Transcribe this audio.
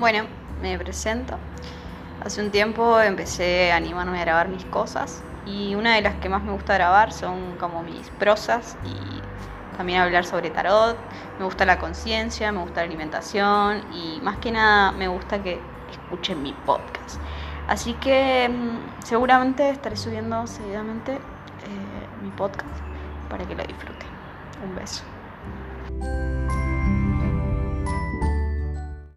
Bueno, me presento. Hace un tiempo empecé a animarme a grabar mis cosas y una de las que más me gusta grabar son como mis prosas y también hablar sobre tarot. Me gusta la conciencia, me gusta la alimentación y más que nada me gusta que escuchen mi podcast. Así que mm, seguramente estaré subiendo seguidamente eh, mi podcast para que lo disfruten. Un beso.